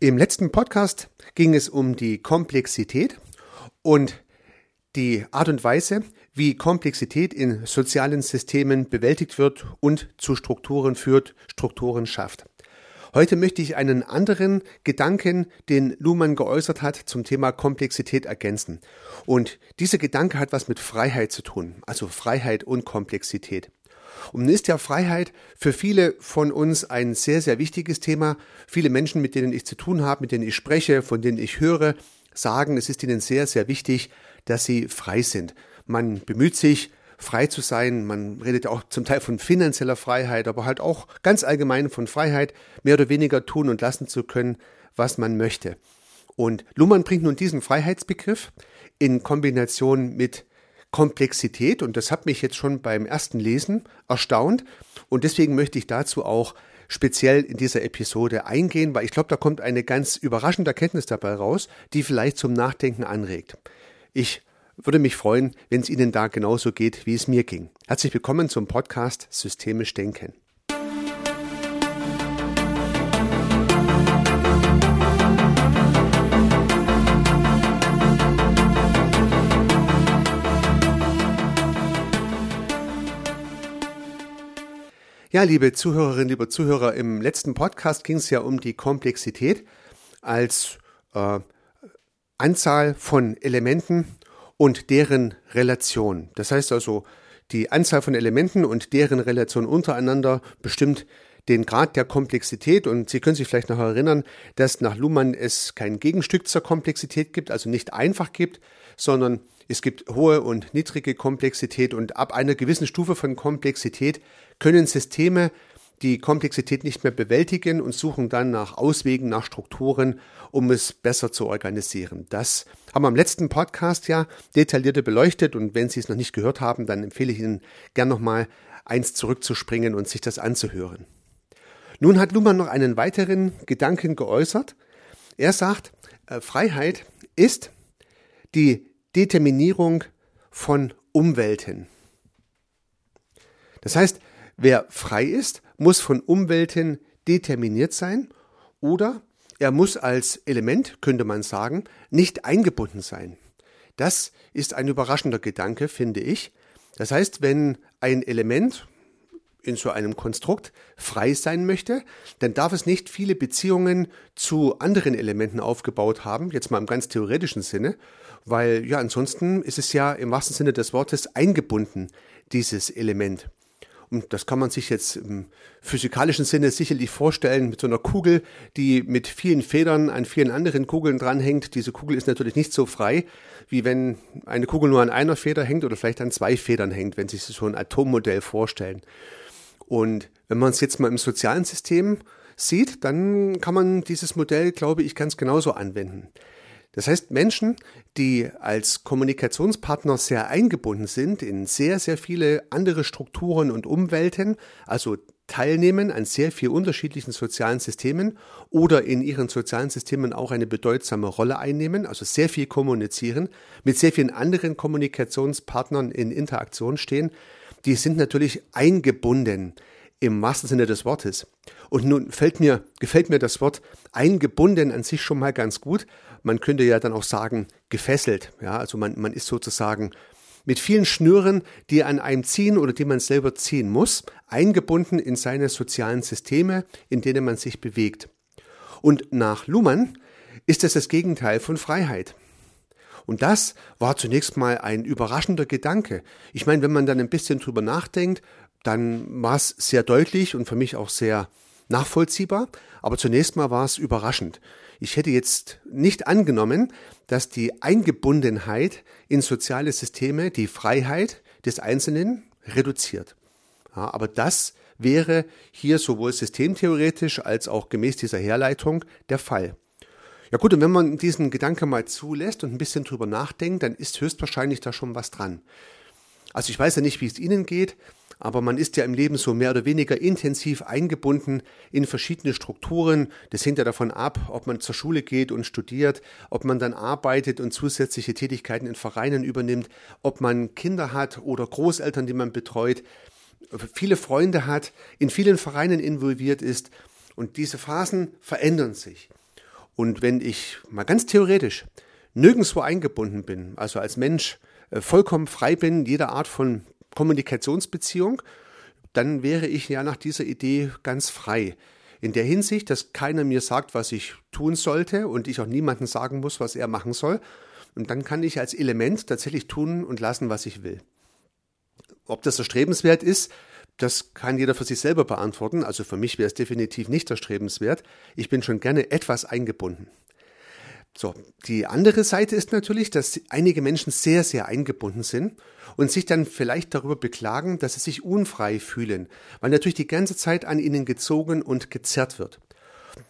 Im letzten Podcast ging es um die Komplexität und die Art und Weise, wie Komplexität in sozialen Systemen bewältigt wird und zu Strukturen führt, Strukturen schafft. Heute möchte ich einen anderen Gedanken, den Luhmann geäußert hat, zum Thema Komplexität ergänzen. Und dieser Gedanke hat was mit Freiheit zu tun, also Freiheit und Komplexität. Und ist ja Freiheit für viele von uns ein sehr, sehr wichtiges Thema. Viele Menschen, mit denen ich zu tun habe, mit denen ich spreche, von denen ich höre, sagen, es ist ihnen sehr, sehr wichtig, dass sie frei sind. Man bemüht sich, frei zu sein. Man redet ja auch zum Teil von finanzieller Freiheit, aber halt auch ganz allgemein von Freiheit, mehr oder weniger tun und lassen zu können, was man möchte. Und Luhmann bringt nun diesen Freiheitsbegriff in Kombination mit Komplexität und das hat mich jetzt schon beim ersten Lesen erstaunt und deswegen möchte ich dazu auch speziell in dieser Episode eingehen, weil ich glaube, da kommt eine ganz überraschende Erkenntnis dabei raus, die vielleicht zum Nachdenken anregt. Ich würde mich freuen, wenn es Ihnen da genauso geht, wie es mir ging. Herzlich willkommen zum Podcast Systemisch Denken. Ja, liebe Zuhörerinnen, liebe Zuhörer, im letzten Podcast ging es ja um die Komplexität als äh, Anzahl von Elementen und deren Relation. Das heißt also, die Anzahl von Elementen und deren Relation untereinander bestimmt den Grad der Komplexität und Sie können sich vielleicht noch erinnern, dass nach Luhmann es kein Gegenstück zur Komplexität gibt, also nicht einfach gibt, sondern es gibt hohe und niedrige Komplexität und ab einer gewissen Stufe von Komplexität können Systeme die Komplexität nicht mehr bewältigen und suchen dann nach Auswegen, nach Strukturen, um es besser zu organisieren. Das haben wir im letzten Podcast ja detaillierter beleuchtet und wenn Sie es noch nicht gehört haben, dann empfehle ich Ihnen gern nochmal eins zurückzuspringen und sich das anzuhören. Nun hat Luhmann noch einen weiteren Gedanken geäußert. Er sagt, äh, Freiheit ist die Determinierung von Umwelten. Das heißt, wer frei ist, muss von Umwelten determiniert sein oder er muss als Element, könnte man sagen, nicht eingebunden sein. Das ist ein überraschender Gedanke, finde ich. Das heißt, wenn ein Element in so einem Konstrukt frei sein möchte, dann darf es nicht viele Beziehungen zu anderen Elementen aufgebaut haben, jetzt mal im ganz theoretischen Sinne, weil ja ansonsten ist es ja im wahrsten Sinne des Wortes eingebunden, dieses Element. Und das kann man sich jetzt im physikalischen Sinne sicherlich vorstellen mit so einer Kugel, die mit vielen Federn an vielen anderen Kugeln dranhängt. Diese Kugel ist natürlich nicht so frei, wie wenn eine Kugel nur an einer Feder hängt oder vielleicht an zwei Federn hängt, wenn Sie sich so ein Atommodell vorstellen. Und wenn man es jetzt mal im sozialen System sieht, dann kann man dieses Modell, glaube ich, ganz genauso anwenden. Das heißt, Menschen, die als Kommunikationspartner sehr eingebunden sind in sehr, sehr viele andere Strukturen und Umwelten, also teilnehmen an sehr vielen unterschiedlichen sozialen Systemen oder in ihren sozialen Systemen auch eine bedeutsame Rolle einnehmen, also sehr viel kommunizieren, mit sehr vielen anderen Kommunikationspartnern in Interaktion stehen, die sind natürlich eingebunden im wahrsten Sinne des Wortes. Und nun fällt mir, gefällt mir das Wort eingebunden an sich schon mal ganz gut. Man könnte ja dann auch sagen, gefesselt. Ja, also man, man ist sozusagen mit vielen Schnüren, die an einem ziehen oder die man selber ziehen muss, eingebunden in seine sozialen Systeme, in denen man sich bewegt. Und nach Luhmann ist es das Gegenteil von Freiheit. Und das war zunächst mal ein überraschender Gedanke. Ich meine, wenn man dann ein bisschen drüber nachdenkt, dann war es sehr deutlich und für mich auch sehr nachvollziehbar. Aber zunächst mal war es überraschend. Ich hätte jetzt nicht angenommen, dass die Eingebundenheit in soziale Systeme die Freiheit des Einzelnen reduziert. Ja, aber das wäre hier sowohl systemtheoretisch als auch gemäß dieser Herleitung der Fall. Ja gut, und wenn man diesen Gedanken mal zulässt und ein bisschen drüber nachdenkt, dann ist höchstwahrscheinlich da schon was dran. Also ich weiß ja nicht, wie es Ihnen geht, aber man ist ja im Leben so mehr oder weniger intensiv eingebunden in verschiedene Strukturen. Das hängt ja davon ab, ob man zur Schule geht und studiert, ob man dann arbeitet und zusätzliche Tätigkeiten in Vereinen übernimmt, ob man Kinder hat oder Großeltern, die man betreut, viele Freunde hat, in vielen Vereinen involviert ist. Und diese Phasen verändern sich. Und wenn ich mal ganz theoretisch nirgendwo eingebunden bin, also als Mensch äh, vollkommen frei bin, jeder Art von Kommunikationsbeziehung, dann wäre ich ja nach dieser Idee ganz frei. In der Hinsicht, dass keiner mir sagt, was ich tun sollte und ich auch niemandem sagen muss, was er machen soll. Und dann kann ich als Element tatsächlich tun und lassen, was ich will. Ob das erstrebenswert ist, das kann jeder für sich selber beantworten. Also für mich wäre es definitiv nicht erstrebenswert. Ich bin schon gerne etwas eingebunden. So, die andere Seite ist natürlich, dass einige Menschen sehr, sehr eingebunden sind und sich dann vielleicht darüber beklagen, dass sie sich unfrei fühlen, weil natürlich die ganze Zeit an ihnen gezogen und gezerrt wird.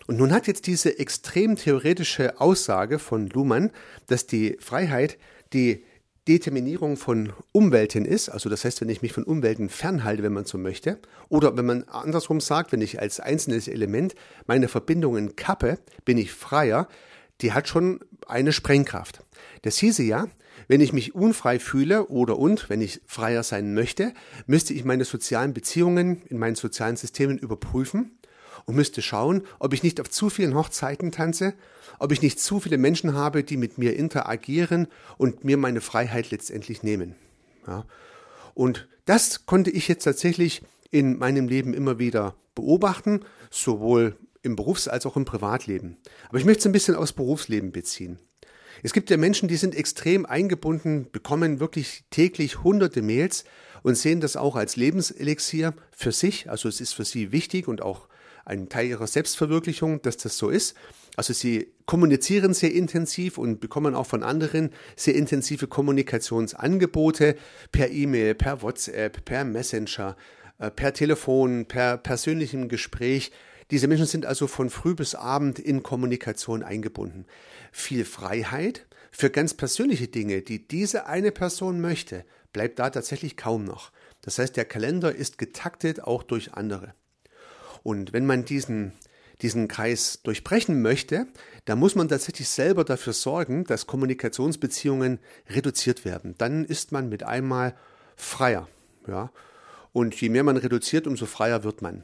Und nun hat jetzt diese extrem theoretische Aussage von Luhmann, dass die Freiheit die Determinierung von Umwelten ist, also das heißt, wenn ich mich von Umwelten fernhalte, wenn man so möchte, oder wenn man andersrum sagt, wenn ich als einzelnes Element meine Verbindungen kappe, bin ich freier, die hat schon eine Sprengkraft. Das hieße ja, wenn ich mich unfrei fühle oder und, wenn ich freier sein möchte, müsste ich meine sozialen Beziehungen in meinen sozialen Systemen überprüfen und müsste schauen, ob ich nicht auf zu vielen Hochzeiten tanze, ob ich nicht zu viele Menschen habe, die mit mir interagieren und mir meine Freiheit letztendlich nehmen. Ja. Und das konnte ich jetzt tatsächlich in meinem Leben immer wieder beobachten, sowohl im Berufs- als auch im Privatleben. Aber ich möchte es ein bisschen aus Berufsleben beziehen. Es gibt ja Menschen, die sind extrem eingebunden, bekommen wirklich täglich hunderte Mails und sehen das auch als Lebenselixier für sich. Also es ist für sie wichtig und auch ein Teil ihrer Selbstverwirklichung, dass das so ist. Also sie kommunizieren sehr intensiv und bekommen auch von anderen sehr intensive Kommunikationsangebote per E-Mail, per WhatsApp, per Messenger, äh, per Telefon, per persönlichem Gespräch. Diese Menschen sind also von früh bis abend in Kommunikation eingebunden. Viel Freiheit für ganz persönliche Dinge, die diese eine Person möchte, bleibt da tatsächlich kaum noch. Das heißt, der Kalender ist getaktet auch durch andere. Und wenn man diesen, diesen Kreis durchbrechen möchte, dann muss man tatsächlich selber dafür sorgen, dass Kommunikationsbeziehungen reduziert werden. Dann ist man mit einmal freier. Ja? Und je mehr man reduziert, umso freier wird man.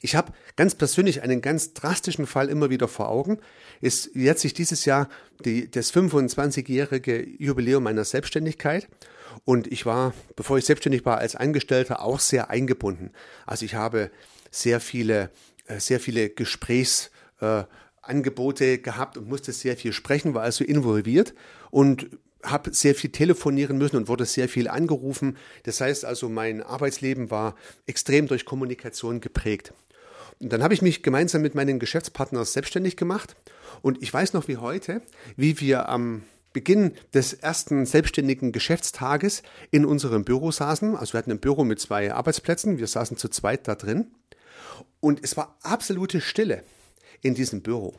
Ich habe ganz persönlich einen ganz drastischen Fall immer wieder vor Augen. Es jährt sich dieses Jahr die, das 25-jährige Jubiläum meiner Selbstständigkeit. Und ich war, bevor ich selbstständig war, als Angestellter auch sehr eingebunden. Also ich habe sehr viele, äh, sehr viele Gesprächsangebote äh, gehabt und musste sehr viel sprechen, war also involviert und habe sehr viel telefonieren müssen und wurde sehr viel angerufen. Das heißt also, mein Arbeitsleben war extrem durch Kommunikation geprägt. Und dann habe ich mich gemeinsam mit meinem Geschäftspartner selbstständig gemacht. Und ich weiß noch wie heute, wie wir am Beginn des ersten selbstständigen Geschäftstages in unserem Büro saßen. Also wir hatten ein Büro mit zwei Arbeitsplätzen. Wir saßen zu zweit da drin. Und es war absolute Stille in diesem Büro.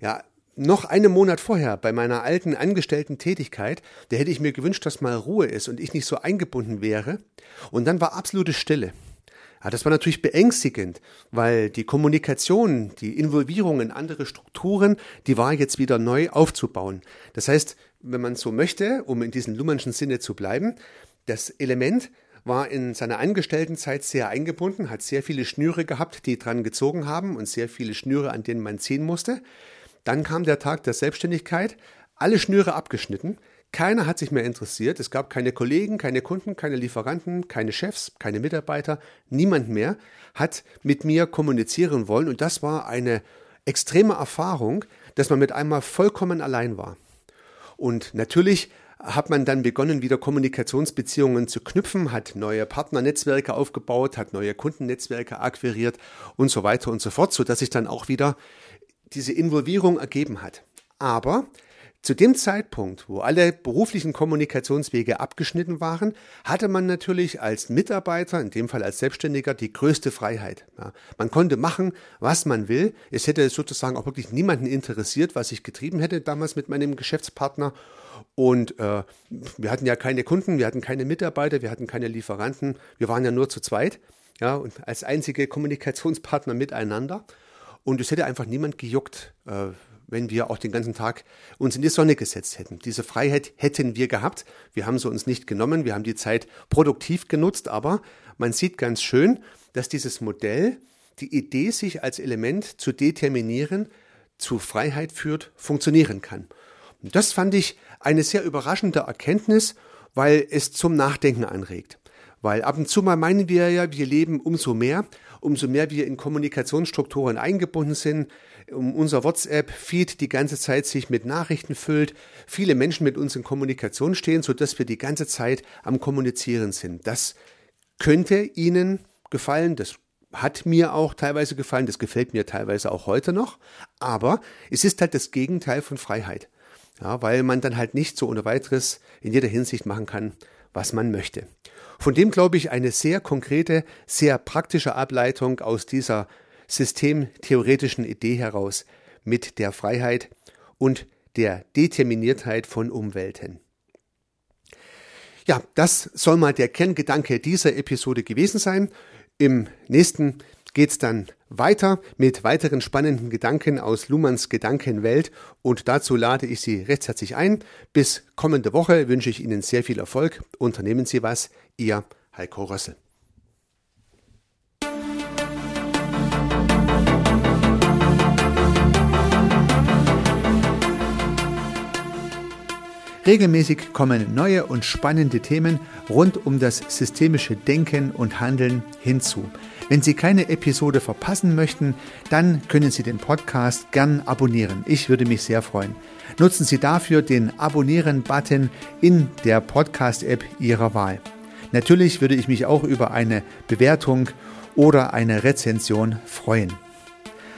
Ja, noch einen Monat vorher bei meiner alten angestellten Tätigkeit, da hätte ich mir gewünscht, dass mal Ruhe ist und ich nicht so eingebunden wäre. Und dann war absolute Stille. Ja, das war natürlich beängstigend, weil die Kommunikation, die Involvierung in andere Strukturen, die war jetzt wieder neu aufzubauen. Das heißt, wenn man so möchte, um in diesem Luhmannschen Sinne zu bleiben, das Element war in seiner Angestelltenzeit sehr eingebunden, hat sehr viele Schnüre gehabt, die dran gezogen haben und sehr viele Schnüre, an denen man ziehen musste. Dann kam der Tag der Selbstständigkeit, alle Schnüre abgeschnitten, keiner hat sich mehr interessiert. Es gab keine Kollegen, keine Kunden, keine Lieferanten, keine Chefs, keine Mitarbeiter. Niemand mehr hat mit mir kommunizieren wollen. Und das war eine extreme Erfahrung, dass man mit einmal vollkommen allein war. Und natürlich hat man dann begonnen, wieder Kommunikationsbeziehungen zu knüpfen, hat neue Partnernetzwerke aufgebaut, hat neue Kundennetzwerke akquiriert und so weiter und so fort, sodass sich dann auch wieder diese Involvierung ergeben hat. Aber zu dem Zeitpunkt, wo alle beruflichen Kommunikationswege abgeschnitten waren, hatte man natürlich als Mitarbeiter, in dem Fall als Selbstständiger, die größte Freiheit. Ja, man konnte machen, was man will. Es hätte sozusagen auch wirklich niemanden interessiert, was ich getrieben hätte damals mit meinem Geschäftspartner. Und äh, wir hatten ja keine Kunden, wir hatten keine Mitarbeiter, wir hatten keine Lieferanten. Wir waren ja nur zu zweit, ja, und als einzige Kommunikationspartner miteinander. Und es hätte einfach niemand gejuckt, äh, wenn wir auch den ganzen Tag uns in die Sonne gesetzt hätten. Diese Freiheit hätten wir gehabt. Wir haben sie uns nicht genommen. Wir haben die Zeit produktiv genutzt. Aber man sieht ganz schön, dass dieses Modell, die Idee, sich als Element zu determinieren, zu Freiheit führt, funktionieren kann. Und das fand ich eine sehr überraschende Erkenntnis, weil es zum Nachdenken anregt. Weil ab und zu mal meinen wir ja, wir leben umso mehr, umso mehr wir in Kommunikationsstrukturen eingebunden sind, um unser WhatsApp-Feed die ganze Zeit sich mit Nachrichten füllt, viele Menschen mit uns in Kommunikation stehen, sodass wir die ganze Zeit am Kommunizieren sind. Das könnte Ihnen gefallen, das hat mir auch teilweise gefallen, das gefällt mir teilweise auch heute noch, aber es ist halt das Gegenteil von Freiheit. Ja, weil man dann halt nicht so ohne weiteres in jeder Hinsicht machen kann, was man möchte. Von dem glaube ich eine sehr konkrete, sehr praktische Ableitung aus dieser systemtheoretischen Idee heraus mit der Freiheit und der Determiniertheit von Umwelten. Ja, das soll mal der Kerngedanke dieser Episode gewesen sein. Im nächsten geht es dann weiter mit weiteren spannenden Gedanken aus Luhmanns Gedankenwelt und dazu lade ich Sie recht herzlich ein. Bis kommende Woche wünsche ich Ihnen sehr viel Erfolg. Unternehmen Sie was. Ihr Heiko Rössel. Regelmäßig kommen neue und spannende Themen rund um das systemische Denken und Handeln hinzu. Wenn Sie keine Episode verpassen möchten, dann können Sie den Podcast gern abonnieren. Ich würde mich sehr freuen. Nutzen Sie dafür den Abonnieren-Button in der Podcast-App Ihrer Wahl. Natürlich würde ich mich auch über eine Bewertung oder eine Rezension freuen.